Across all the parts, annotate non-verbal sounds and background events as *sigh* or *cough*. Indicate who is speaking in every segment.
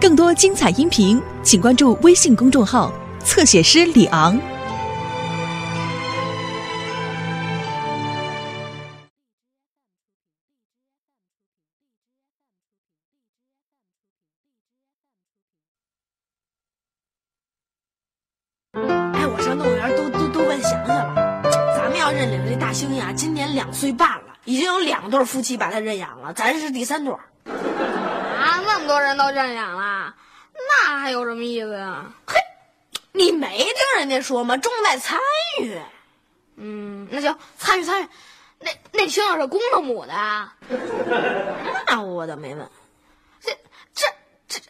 Speaker 1: 更多精彩音频，请关注微信公众号“侧写师李昂”。
Speaker 2: 哎，我上动物园都都都问祥祥了，咱们要认领这大猩猩啊，今年两岁半了，已经有两对夫妻把它认养了，咱是第三对儿。
Speaker 3: 多人都认养了，那还有什么意思呀？
Speaker 2: 嘿，你没听人家说吗？重在参与。
Speaker 3: 嗯，那行，参与参与。那那青鸟是公的母的啊？*laughs*
Speaker 2: 那我倒没问。
Speaker 3: 这这这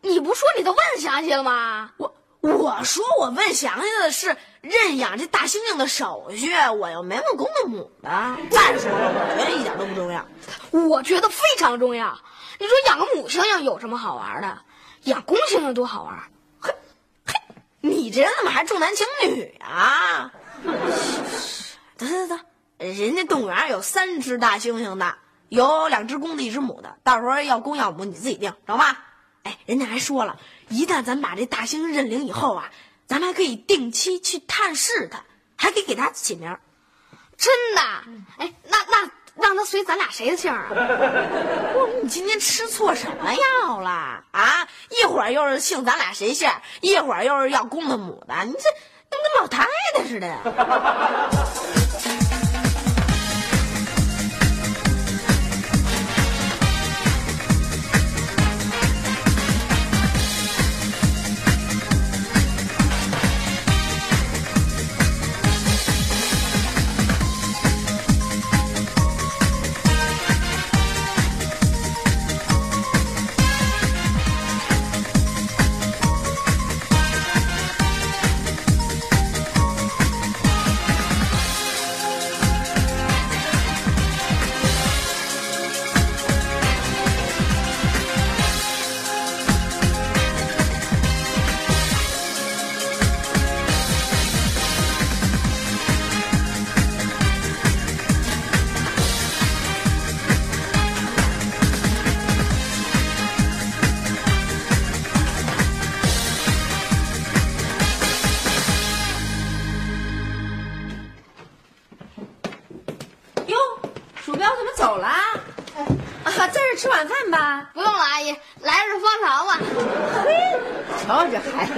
Speaker 3: 你不说你都问详细了吗？
Speaker 2: 我我说我问详细的是认养这大猩猩的手续，我又没问公的母的。再说了，我觉得一点都不重要。
Speaker 3: 我觉得非常重要。你说养个母猩猩有什么好玩的？养公猩猩多好玩！
Speaker 2: 嘿，嘿，你这人怎么还重男轻女啊？*laughs* 得得得，人家动物园有三只大猩猩的，有两只公的，一只母的。到时候要公要母你自己定，知道吗？哎，人家还说了，一旦咱把这大猩猩认领以后啊，咱们还可以定期去探视它，还可以给它起名。
Speaker 3: 真的？哎，那那让它随咱俩谁的姓啊？*laughs*
Speaker 2: 不，你今天吃错什么药了啊？一会儿又是姓咱俩谁姓，一会儿又是要公的母的，你这跟跟老太太似的呀！*laughs*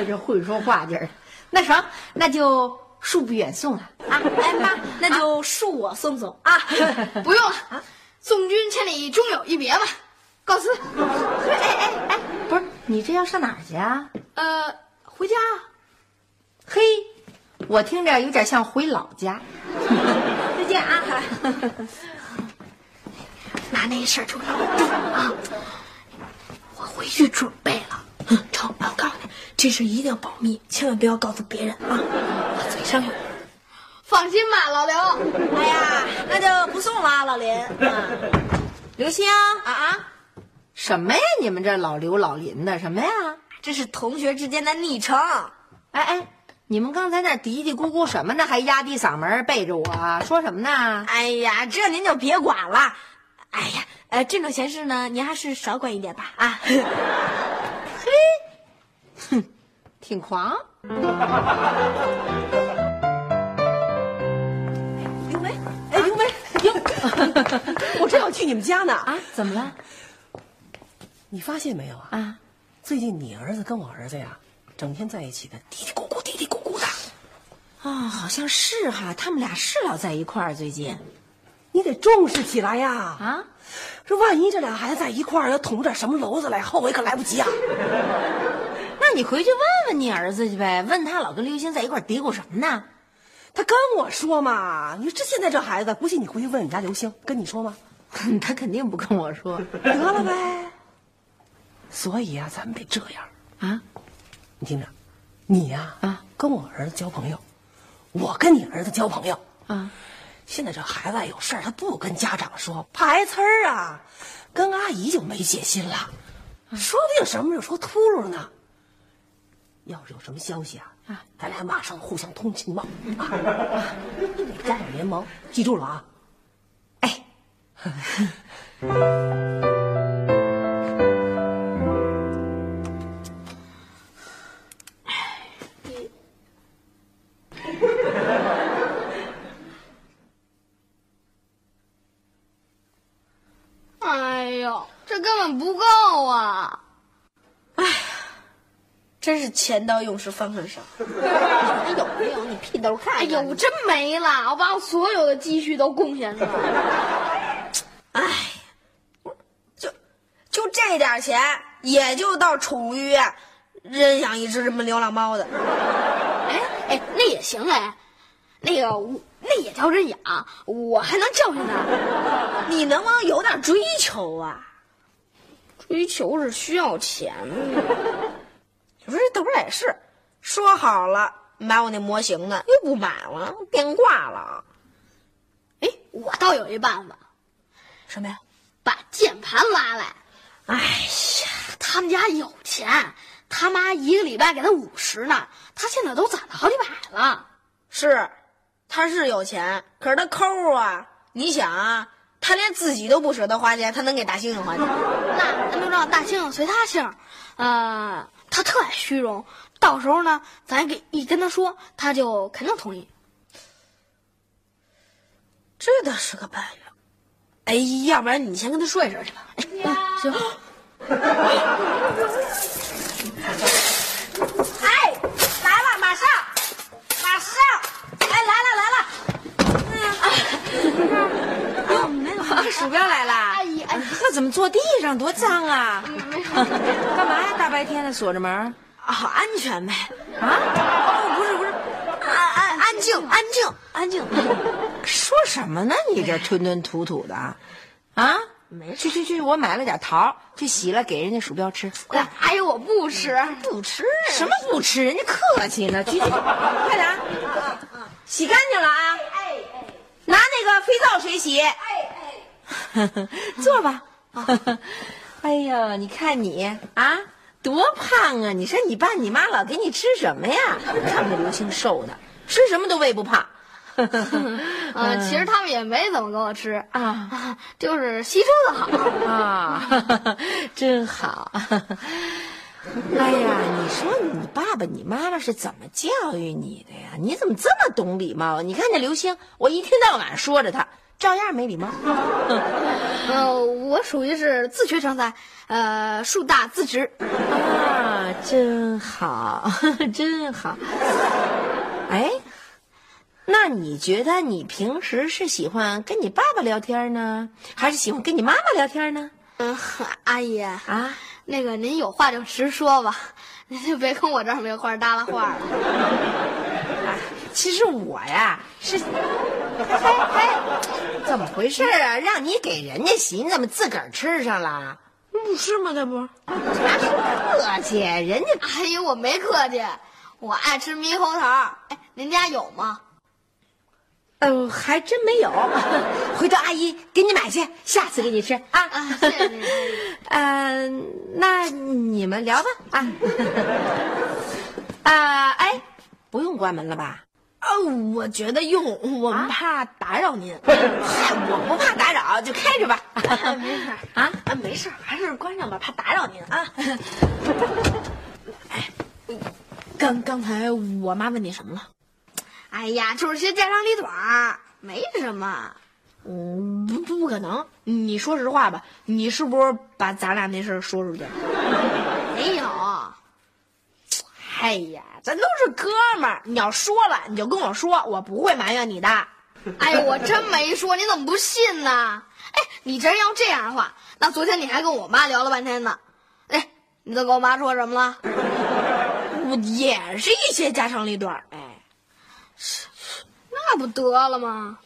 Speaker 4: 这会说话劲儿。那成，那就恕不远送了啊！
Speaker 2: 哎妈，那就恕我送送啊！
Speaker 3: 不用了，送君千里，终有一别嘛。告辞。
Speaker 4: 哎哎哎，不是你这要上哪儿去啊？
Speaker 3: 呃，回家。
Speaker 4: 嘿，我听着有点像回老家。再见啊！*laughs*
Speaker 2: 拿那事儿就老重啊！我回去准备了。嗯，成，我告诉你，这事一定要保密，千万不要告诉别人啊！我嘴上有。
Speaker 3: 放心吧，老刘。
Speaker 2: 哎呀，那就不送了，老林。啊，*laughs*
Speaker 4: 刘星
Speaker 2: 啊啊，
Speaker 4: 什么呀？你们这老刘老林的什么呀？
Speaker 2: 这是同学之间的昵称。
Speaker 4: 哎哎，你们刚才那嘀嘀咕咕什么呢？还压低嗓门背着我说什么呢？
Speaker 2: 哎呀，这您就别管了。哎呀，呃，这种闲事呢，您还是少管一点吧。啊，*laughs*
Speaker 4: 挺狂。
Speaker 5: 刘梅，哎，刘梅，哟，我正要去你们家呢。
Speaker 4: 啊，怎么了？
Speaker 5: 你发现没有啊？
Speaker 4: 啊，
Speaker 5: 最近你儿子跟我儿子呀，整天在一起的嘀嘀咕咕、嘀嘀咕咕的。
Speaker 2: 啊，好像是哈，他们俩是老在一块儿。最近，
Speaker 5: 你得重视起来呀！
Speaker 4: 啊，
Speaker 5: 这万一这俩孩子在一块儿要捅出点什么娄子来，后悔可来不及啊！
Speaker 2: 那你回去问问你儿子去呗，问他老跟刘星在一块嘀咕什么呢？
Speaker 5: 他跟我说嘛，你说这现在这孩子，不信你回去问问你家刘星，跟你说吗？*laughs*
Speaker 4: 他肯定不跟我说。
Speaker 5: 得了呗。所以啊，咱们得这样
Speaker 4: 啊，
Speaker 5: 你听着，你呀
Speaker 4: 啊，
Speaker 5: 跟我儿子交朋友，我跟你儿子交朋友
Speaker 4: 啊。
Speaker 5: 现在这孩子有事儿，他不跟家长说，排刺儿啊，跟阿姨就没戒心了，说不定什么时候说秃噜呢。要是有什么消息啊，
Speaker 4: 啊，
Speaker 5: 咱俩马上互相通情报啊，加点联盟，记住了啊。
Speaker 4: 哎，
Speaker 2: 是钱到用时方恨少。*laughs* 你还有没有？你屁兜看看。
Speaker 3: 哎呦，我真没了！我把我所有的积蓄都贡献出来了。
Speaker 2: 哎，就就这点钱，也就到宠物医院认养一只什么流浪猫的。
Speaker 3: 哎哎，那也行哎，那个我那也叫认养，我还能教训他。
Speaker 2: 你能不能有点追求啊？
Speaker 3: 追求是需要钱的。
Speaker 2: 不是豆儿也是，说好了买我那模型的，又不买了，变卦了。
Speaker 3: 哎，我倒有一办法，
Speaker 2: 什么呀？
Speaker 3: 把键盘拉来。
Speaker 2: 哎呀，
Speaker 3: 他们家有钱，他妈一个礼拜给他五十呢，他现在都攒了好几百了。
Speaker 2: 是，他是有钱，可是他抠啊！你想啊，他连自己都不舍得花钱，他能给大猩猩花钱？
Speaker 3: 那咱就让大猩猩随他姓，呃，他特爱虚荣，到时候呢，咱给一跟他说，他就肯定同意。
Speaker 2: 这倒是个办法。哎，要不然你先跟他说一声去吧。哎，
Speaker 3: 行。
Speaker 2: 哎，来了，马上，马上！哎，来了，来了！
Speaker 4: 哟，那个鼠标来了。
Speaker 3: 阿姨，哎，
Speaker 4: 这怎么坐地上，多脏啊！
Speaker 3: 没事。
Speaker 4: 干嘛呀？锁着门？
Speaker 2: 啊，安全呗。
Speaker 4: 啊？
Speaker 2: 哦，不是不是，安安安静，安静，安静。
Speaker 4: 说什么呢？你这吞吞吐吐的，啊？
Speaker 2: 没
Speaker 4: 去去去，我买了点桃，去洗了给人家鼠标吃。快，
Speaker 3: 哎呦，我不吃，
Speaker 2: 不吃
Speaker 4: 什么不吃？人家客气呢。去去去，快点，洗干净了啊！
Speaker 2: 哎哎，
Speaker 4: 拿那个肥皂水洗。
Speaker 2: 哎
Speaker 4: 哎，*laughs* 坐吧。*laughs* 哎呀，你看你啊，多胖啊！你说你爸你妈老给你吃什么呀？看那刘星瘦的，吃什么都喂不胖。*laughs*
Speaker 3: 呃，其实他们也没怎么给我吃
Speaker 4: 啊，*laughs*
Speaker 3: 就是吸收的好
Speaker 4: 啊，*laughs* 真好。哎呀，你说你爸爸你妈妈是怎么教育你的呀？你怎么这么懂礼貌？你看那刘星，我一天到晚说着他，照样没礼貌。*laughs*
Speaker 3: 呃，我属于是自学成才，呃，树大自直。
Speaker 4: 啊，真好，*laughs* 真好。哎。那你觉得你平时是喜欢跟你爸爸聊天呢，还是喜欢跟你妈妈聊天呢？
Speaker 3: 嗯，阿姨
Speaker 4: 啊，
Speaker 3: 那个您有话就直说吧，您就别跟我这儿没话搭拉话了。
Speaker 4: 其实我呀是，嘿嘿，怎么回事啊？让你给人家洗，你怎么自个儿吃上了？
Speaker 2: 不是吗？这不，
Speaker 4: 客气，人家
Speaker 3: 阿姨我没客气，我爱吃猕猴桃。哎，您家有吗？
Speaker 4: 呃，还真没有，*laughs* 回头阿姨给你买去，下次给你吃啊。
Speaker 3: 啊，谢谢您。
Speaker 4: 嗯，那你们聊吧啊。啊，*laughs* 哎，不用关门了吧？
Speaker 2: 啊，我觉得用，我们怕打扰您。
Speaker 4: 嗨，我不怕打扰，就开着吧。*laughs*
Speaker 3: 没事
Speaker 2: 啊啊，没事，还是关上吧，怕打扰您啊。哎，刚刚才我妈问你什么了？
Speaker 3: 哎呀，就是些家长里短，没什么。
Speaker 2: 嗯，不不不可能！你说实话吧，你是不是把咱俩那事儿说出去了？*laughs*
Speaker 3: 没有。
Speaker 2: 哎呀，咱都是哥们儿，你要说了你就跟我说，我不会埋怨你的。*laughs*
Speaker 3: 哎呀，我真没说，你怎么不信呢？哎，你真要这样的话，那昨天你还跟我妈聊了半天呢。哎，你都跟我妈说什么了？*laughs*
Speaker 2: 我也是一些家长里短儿。哎。
Speaker 3: 那不得了吗？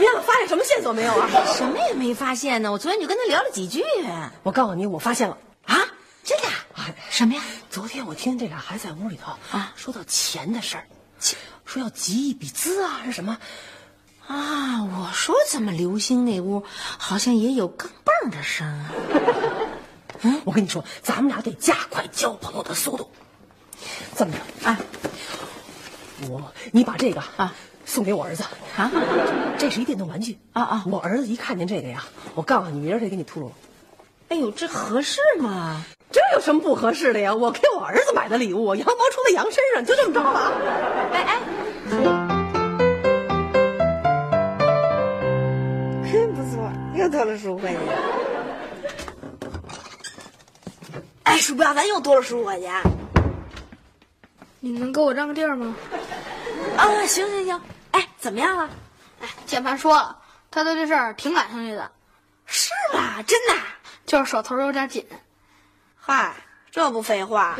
Speaker 2: 么样？发现什么线索没有啊？
Speaker 4: 什么也没发现呢。我昨天就跟他聊了几句。
Speaker 5: 我告诉你，我发现了
Speaker 4: 啊！真的？什么呀？
Speaker 5: 昨天我听这俩孩子在屋里头啊，说到钱的事儿，说要集一笔资啊，是什么？
Speaker 4: 啊！我说怎么刘星那屋好像也有钢镚的声啊？*laughs*
Speaker 5: 嗯，我跟你说，咱们俩得加快交朋友的速度。这么着啊，我你把这个啊送给我儿子
Speaker 4: 啊，
Speaker 5: 这是一电动玩具
Speaker 4: 啊啊！
Speaker 5: 我儿子一看见这个呀，我告诉你，明儿得给你秃噜了。
Speaker 4: 哎呦，这合适吗？
Speaker 5: 这有什么不合适的呀？我给我儿子买的礼物，羊毛出在羊身上，就这么着吧。
Speaker 2: 哎哎，
Speaker 4: 真不错，又多了十五块钱。
Speaker 2: 哎，鼠标，咱又多了十五块钱。
Speaker 3: 你能给我让个地儿吗？
Speaker 2: 啊，行行行。哎，怎么样了？
Speaker 3: 哎，键盘说了，他对这事儿挺感兴趣的，
Speaker 2: 是吗？真的？
Speaker 3: 就是手头有点紧。
Speaker 2: 嗨，这不废话。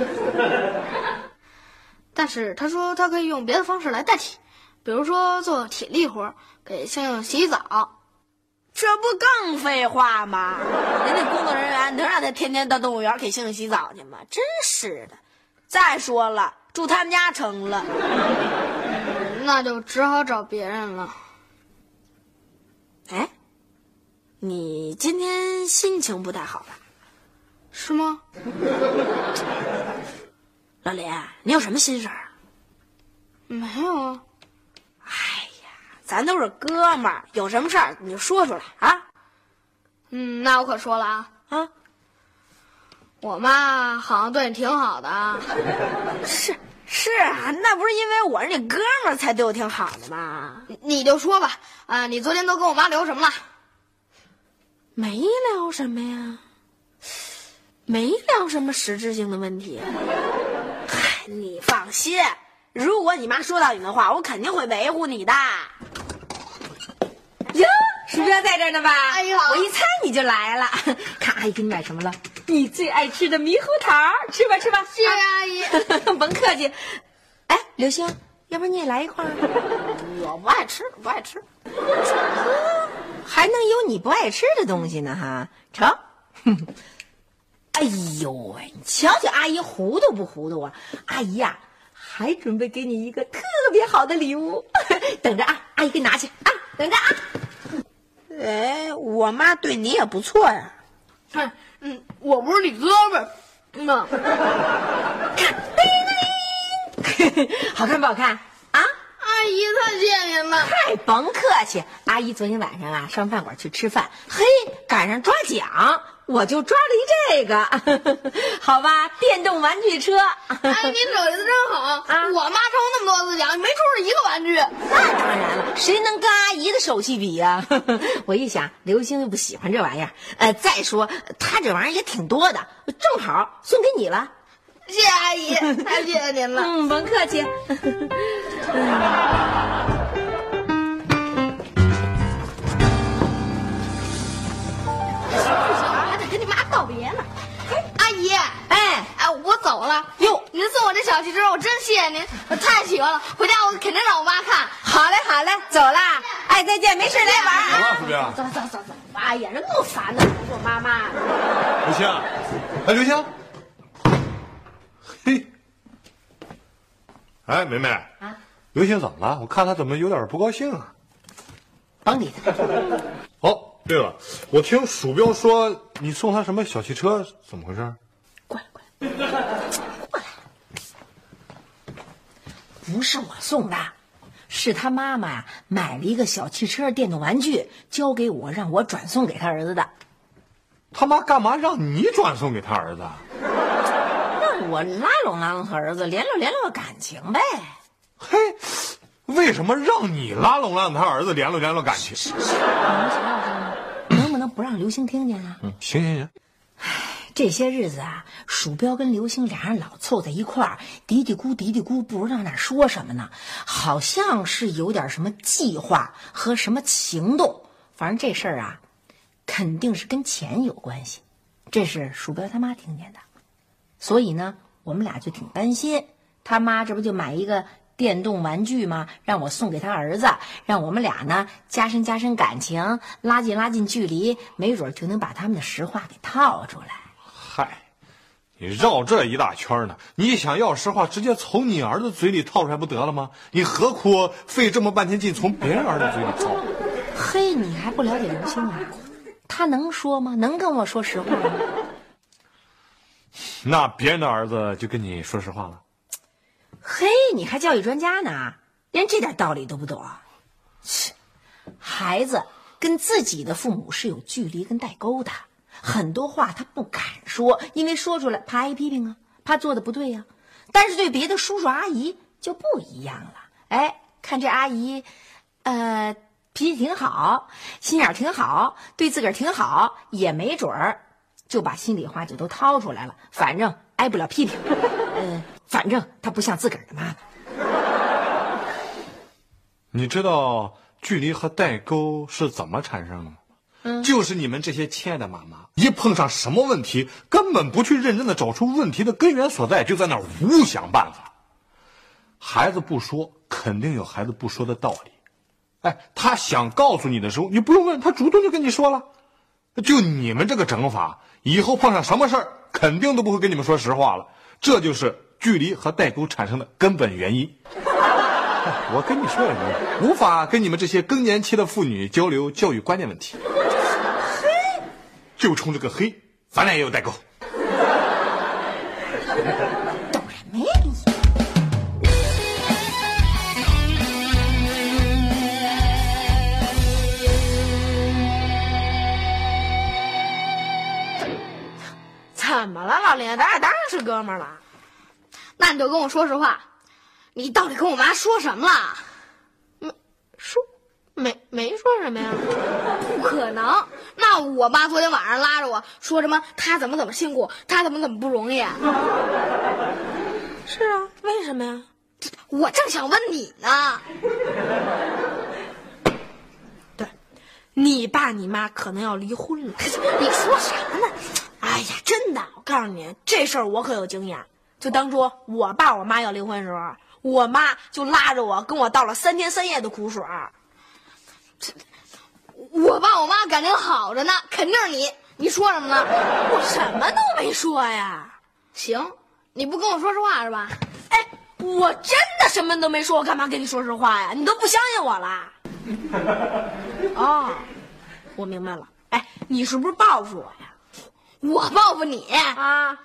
Speaker 2: *laughs*
Speaker 3: 但是他说他可以用别的方式来代替，比如说做体力活，给星星洗洗澡。
Speaker 2: 这不更废话吗？人家工作人员能让他天天到动物园给星星洗澡去吗？真是的。再说了，住他们家成了。
Speaker 3: 那就只好找别人了。
Speaker 2: 哎，你今天心情不太好吧？
Speaker 3: 是吗？*laughs*
Speaker 2: 老林，你有什么心事儿？
Speaker 3: 没有啊。
Speaker 2: 哎呀，咱都是哥们儿，有什么事儿你就说出来啊。
Speaker 3: 嗯，那我可说了啊
Speaker 2: 啊！
Speaker 3: 我妈好像对你挺好的。*laughs*
Speaker 2: 是是啊，那不是因为我是你哥们儿才对我挺好的吗？
Speaker 3: 你就说吧，啊，你昨天都跟我妈聊什么了？
Speaker 2: 没聊什么呀，没聊什么实质性的问题。嗨，你放心，如果你妈说到你的话，我肯定会维护你的。
Speaker 4: 哟，鼠标在这儿呢吧？
Speaker 3: 哎呦
Speaker 4: 我一猜你就来了。看阿姨给你买什么了？你最爱吃的猕猴桃，吃吧吃吧。
Speaker 3: 谢谢阿姨。*laughs*
Speaker 4: 甭客气。哎，刘星，要不然你也来一块儿？
Speaker 2: 我不爱吃，不爱吃。
Speaker 4: 还能有你不爱吃的东西呢哈？成。*laughs* 哎呦喂，你瞧瞧阿姨糊涂不糊涂啊？阿姨呀、还准备给你一个特别好的礼物，*laughs* 等着啊，阿姨给你拿去啊，等着啊。
Speaker 2: 哎，我妈对你也不错呀。
Speaker 3: 嗯嗯，我不是你哥们儿。嗯呐，*laughs*
Speaker 4: 好看不好看啊？
Speaker 3: 阿姨太谢谢您了。
Speaker 4: 嗨，甭客气。阿姨昨天晚上啊上饭馆去吃饭，嘿，赶上抓奖，我就抓了一这个，*laughs* 好吧？电动玩具车。
Speaker 3: 阿姨您手艺真好啊！我妈抽那么多次奖，没抽着一个玩具。
Speaker 4: 那当然了，谁能跟阿姨的手气比呀、*laughs* 我一想，刘星又不喜欢这玩意儿，呃，再说他这玩意儿也挺多的，正好送给你了。
Speaker 3: 谢谢阿姨，太谢谢您了。*laughs*
Speaker 4: 嗯，甭客气。
Speaker 3: 我走了。
Speaker 4: 哟，
Speaker 3: 您送我这小汽车，我真谢谢您，我太喜欢了。回家我肯定让我妈看。
Speaker 4: 好嘞，好嘞，走啦。哎，再见，没事来玩啊。
Speaker 6: 怎么了，鼠标？
Speaker 2: 走走走走，哎呀，人够烦的，我妈妈。
Speaker 6: 刘星，哎，刘星，嘿，哎，梅梅，
Speaker 4: 啊，
Speaker 6: 刘星怎么了？我看他怎么有点不高兴啊？
Speaker 4: 甭理他。
Speaker 6: 哦，对了，我听鼠标说你送他什么小汽车，怎么回事？
Speaker 4: 过来。不是我送的，是他妈妈呀买了一个小汽车电动玩具，交给我，让我转送给他儿子的。
Speaker 6: 他妈干嘛让你转送给他儿子？*laughs*
Speaker 4: 让我拉拢拉拢他儿子，联络联络感情呗。
Speaker 6: 嘿，为什么让你拉拢拉拢他儿子，联络联络感情？
Speaker 4: 能不能不让刘星听见啊？
Speaker 6: 嗯，行行行，
Speaker 4: 这些日子啊，鼠标跟刘星俩人老凑在一块儿，嘀嘀咕嘀嘀咕，不知道那说什么呢，好像是有点什么计划和什么行动。反正这事儿啊，肯定是跟钱有关系。这是鼠标他妈听见的，所以呢，我们俩就挺担心。他妈这不就买一个电动玩具吗？让我送给他儿子，让我们俩呢加深加深感情，拉近拉近距离，没准就能把他们的实话给套出来。
Speaker 6: 嗨，你绕这一大圈呢？你想要实话，直接从你儿子嘴里套出来不得了吗？你何苦费这么半天劲从别人儿子嘴里套？
Speaker 4: 嘿，你还不了解刘星啊？他能说吗？能跟我说实话吗？*laughs*
Speaker 6: 那别人的儿子就跟你说实话了？
Speaker 4: 嘿，你还教育专家呢，连这点道理都不懂。切，孩子跟自己的父母是有距离跟代沟的，很多话他不敢说，因为说出来怕挨批评啊，怕做的不对呀、但是对别的叔叔阿姨就不一样了。哎，看这阿姨，呃，脾气挺好，心眼挺好，对自个儿挺好，也没准儿就把心里话就都掏出来了。反正挨不了批评，嗯、*laughs* 反正他不像自个儿的妈妈。
Speaker 6: 你知道距离和代沟是怎么产生的吗？就是你们这些亲爱的妈妈，一碰上什么问题，根本不去认真的找出问题的根源所在，就在那儿胡想办法。孩子不说，肯定有孩子不说的道理。哎，他想告诉你的时候，你不用问，他主动就跟你说了。就你们这个整法，以后碰上什么事儿，肯定都不会跟你们说实话了。这就是距离和代沟产生的根本原因。*laughs* 我跟你说也没用，无法跟你们这些更年期的妇女交流教育观念问题。嘿，就冲这个黑，咱俩也有代沟。
Speaker 4: 懂什么呀你？
Speaker 2: 怎么了，老林？咱俩当然是哥们儿了。
Speaker 3: 那你就跟我说实话，你到底跟我妈说什么了？
Speaker 2: 说没没说什么呀？
Speaker 3: 不可能！那我妈昨天晚上拉着我说什么？她怎么怎么辛苦，她怎么怎么不容易。
Speaker 2: 是啊，为什么呀？
Speaker 3: 我正想问你呢。
Speaker 2: 对，你爸你妈可能要离婚了。
Speaker 3: 你说啥呢？
Speaker 2: 哎呀，真的，我告诉你，这事儿我可有经验。就当初我爸我妈要离婚的时候，我妈就拉着我跟我倒了三天三夜的苦水儿。
Speaker 3: 我爸我妈感情好着呢，肯定是你。你说什么呢？
Speaker 2: 我什么都没说呀。
Speaker 3: 行，你不跟我说实话是吧？
Speaker 2: 哎，我真的什么都没说，我干嘛跟你说实话呀？你都不相信我啦？哦，我明白了。哎，你是不是报复我呀？
Speaker 3: 我报复你，
Speaker 2: 啊，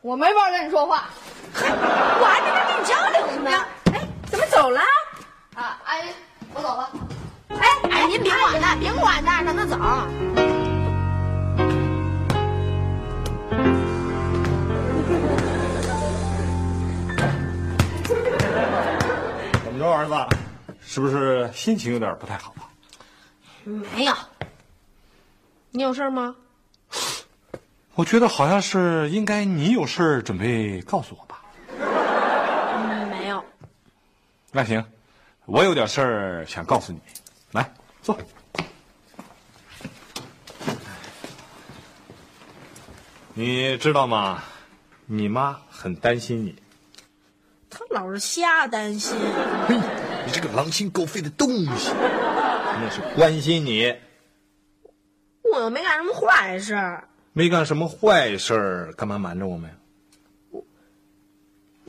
Speaker 3: 我没法跟你说话。*laughs*
Speaker 2: 我还没法跟你交流呢。哎，怎么走了？
Speaker 3: 啊，阿姨，我走了。
Speaker 2: 哎哎，您别管他，别管他，让他走。
Speaker 6: 怎么着，儿子？是不是心情有点不太好啊？
Speaker 2: 没有。你有事吗？
Speaker 6: 我觉得好像是应该你有事儿准备告诉我吧。
Speaker 2: 嗯，没有。
Speaker 6: 那行，我有点事儿想告诉你。来，坐。你知道吗？你妈很担心你。
Speaker 2: 她老是瞎担心。
Speaker 6: 嘿，你这个狼心狗肺的东西，那是关心你，
Speaker 2: 我又没干什么坏事。
Speaker 6: 没干什么坏事儿，干嘛瞒着我们呀？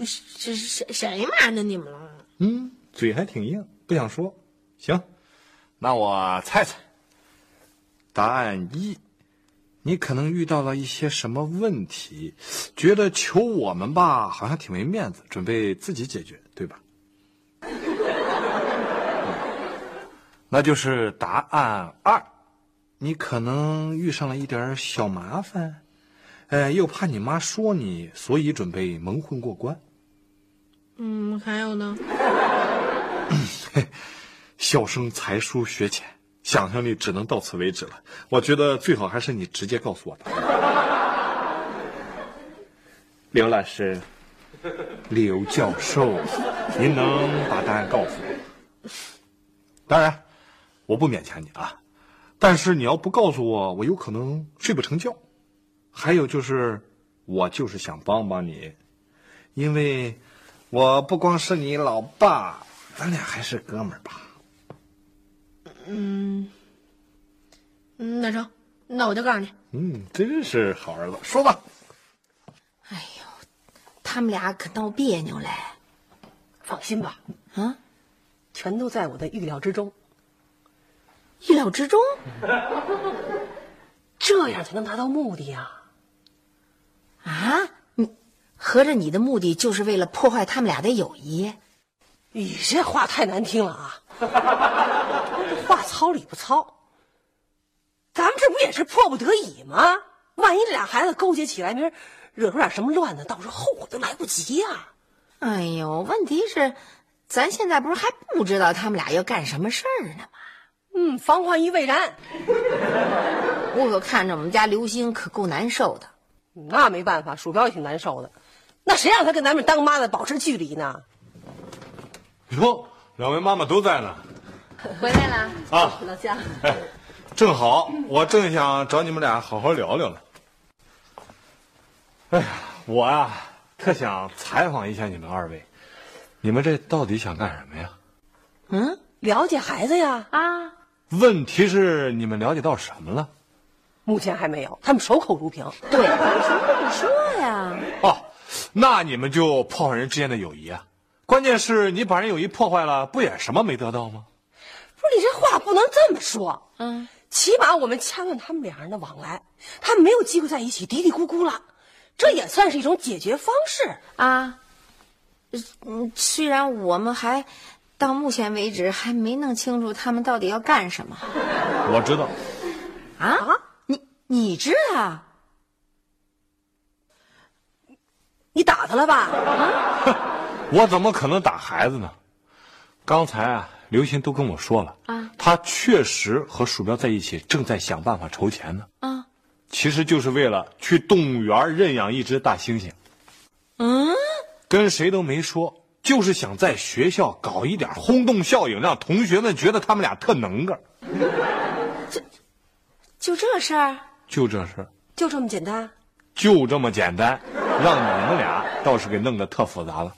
Speaker 2: 谁谁谁瞒着你们了？
Speaker 6: 嗯，嘴还挺硬，不想说。行，那我猜猜。答案一，你可能遇到了一些什么问题，觉得求我们吧，好像挺没面子，准备自己解决，对吧？嗯那就是答案二，你可能遇上了一点小麻烦，呃，又怕你妈说你，所以准备蒙混过关。
Speaker 2: 嗯，还有呢？*laughs*
Speaker 6: 笑声才疏学浅，想象力只能到此为止了。我觉得最好还是你直接告诉我的。刘老师，刘教授，您能把答案告诉我？当然，我不勉强你啊，但是你要不告诉我，我有可能睡不成觉。还有就是，我就是想帮帮你，因为我不光是你老爸，咱俩还是哥们儿吧。
Speaker 2: 嗯，那成，那我就告诉你。
Speaker 6: 嗯，真是好儿子，说吧。
Speaker 4: 哎呦，他们俩可闹别扭嘞。
Speaker 5: 放心吧，
Speaker 4: 啊，
Speaker 5: 全都在我的预料之中，
Speaker 2: 意料之中。*laughs*
Speaker 5: 这样才能达到目的呀。
Speaker 4: 啊，你合着你的目的就是为了破坏他们俩的友谊？
Speaker 5: 你这话太难听了啊！这 *laughs* 话糙理不糙，咱们这不也是迫不得已吗？万一这俩孩子勾结起来，明儿惹出点什么乱子，到时候后悔都来不及呀、
Speaker 4: 哎呦，问题是，咱现在不是还不知道他们俩要干什么事儿呢吗？
Speaker 5: 嗯，防患于未然，
Speaker 4: 我可看着我们家刘星可够难受的。
Speaker 5: 那没办法，鼠标也挺难受的。那谁让他跟咱们当妈的保持距离呢？
Speaker 6: 哟，两位妈妈都在呢。*laughs*
Speaker 4: 回来了，
Speaker 6: 啊，
Speaker 5: 老姜，
Speaker 6: 哎，*laughs* 正好，我正想找你们俩好好聊聊呢。哎呀，我呀、特想采访一下你们二位，你们这到底想干什么呀？
Speaker 4: 嗯
Speaker 5: 了解孩子呀？
Speaker 4: 啊，
Speaker 6: 问题是你们了解到什么了？
Speaker 5: 目前还没有，他们守口如瓶。
Speaker 4: 对，有什么不说呀？
Speaker 6: 哦，那你们就破坏人之间的友谊啊！关键是你把人友谊破坏了，不也什么没得到吗？
Speaker 5: 不是你这话不能这么说，
Speaker 4: 嗯，
Speaker 5: 起码我们掐断他们两人的往来，他们没有机会在一起嘀嘀咕咕了，这也算是一种解决方式。
Speaker 4: 啊，嗯，虽然我们还到目前为止还没弄清楚他们到底要干什么
Speaker 6: 我知道，
Speaker 4: 啊，你你知道？
Speaker 5: 你打他了吧？*laughs*
Speaker 6: 我怎么可能打孩子呢？刚才啊，刘星都跟我说了
Speaker 4: 啊，
Speaker 6: 他确实和鼠标在一起，正在想办法筹钱呢。
Speaker 4: 啊，
Speaker 6: 其实就是为了去动物园认养一只大猩猩。
Speaker 4: 嗯，
Speaker 6: 跟谁都没说，就是想在学校搞一点轰动效应，让同学们觉得他们俩特能个。*laughs*
Speaker 4: 就这事儿？
Speaker 6: 就这事儿，
Speaker 5: 就这么简单？
Speaker 6: 就这么简单，让你们俩倒是给弄得特复杂了。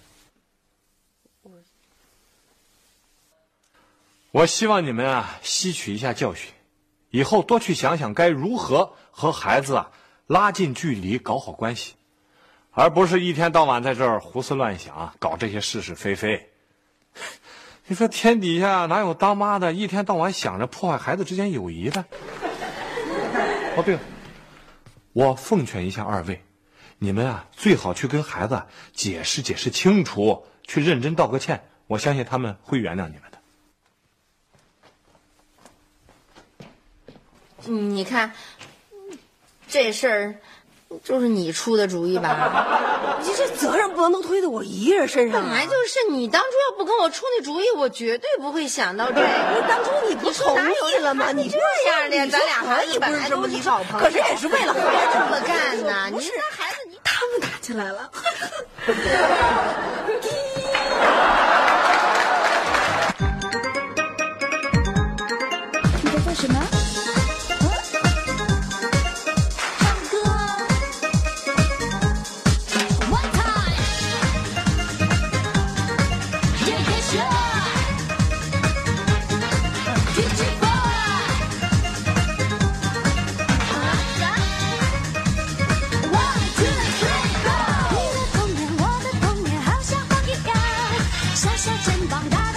Speaker 6: 我希望你们啊，吸取一下教训，以后多去想想该如何和孩子啊拉近距离，搞好关系，而不是一天到晚在这儿胡思乱想，搞这些是是非非。*laughs* 你说天底下哪有当妈的一天到晚想着破坏孩子之间友谊的？哦，对了，我奉劝一下二位，你们啊最好去跟孩子解释解释清楚，去认真道个歉，我相信他们会原谅你们的。
Speaker 4: 嗯你看，这事儿就是你出的主意吧？*laughs*
Speaker 5: 你这责任不能都推到我一个人身上啊。
Speaker 4: 本来就是你当初要不跟我出那主意，我绝对不会想到这个。
Speaker 5: 你当初你不同意了吗？你
Speaker 4: 这样的，咱俩
Speaker 5: 可以
Speaker 4: 本来都是好朋友，
Speaker 5: 可是也是为了孩子
Speaker 4: 这么干呢？你那孩子，你
Speaker 2: 他们打起来了。*laughs*
Speaker 7: 肩
Speaker 1: 膀大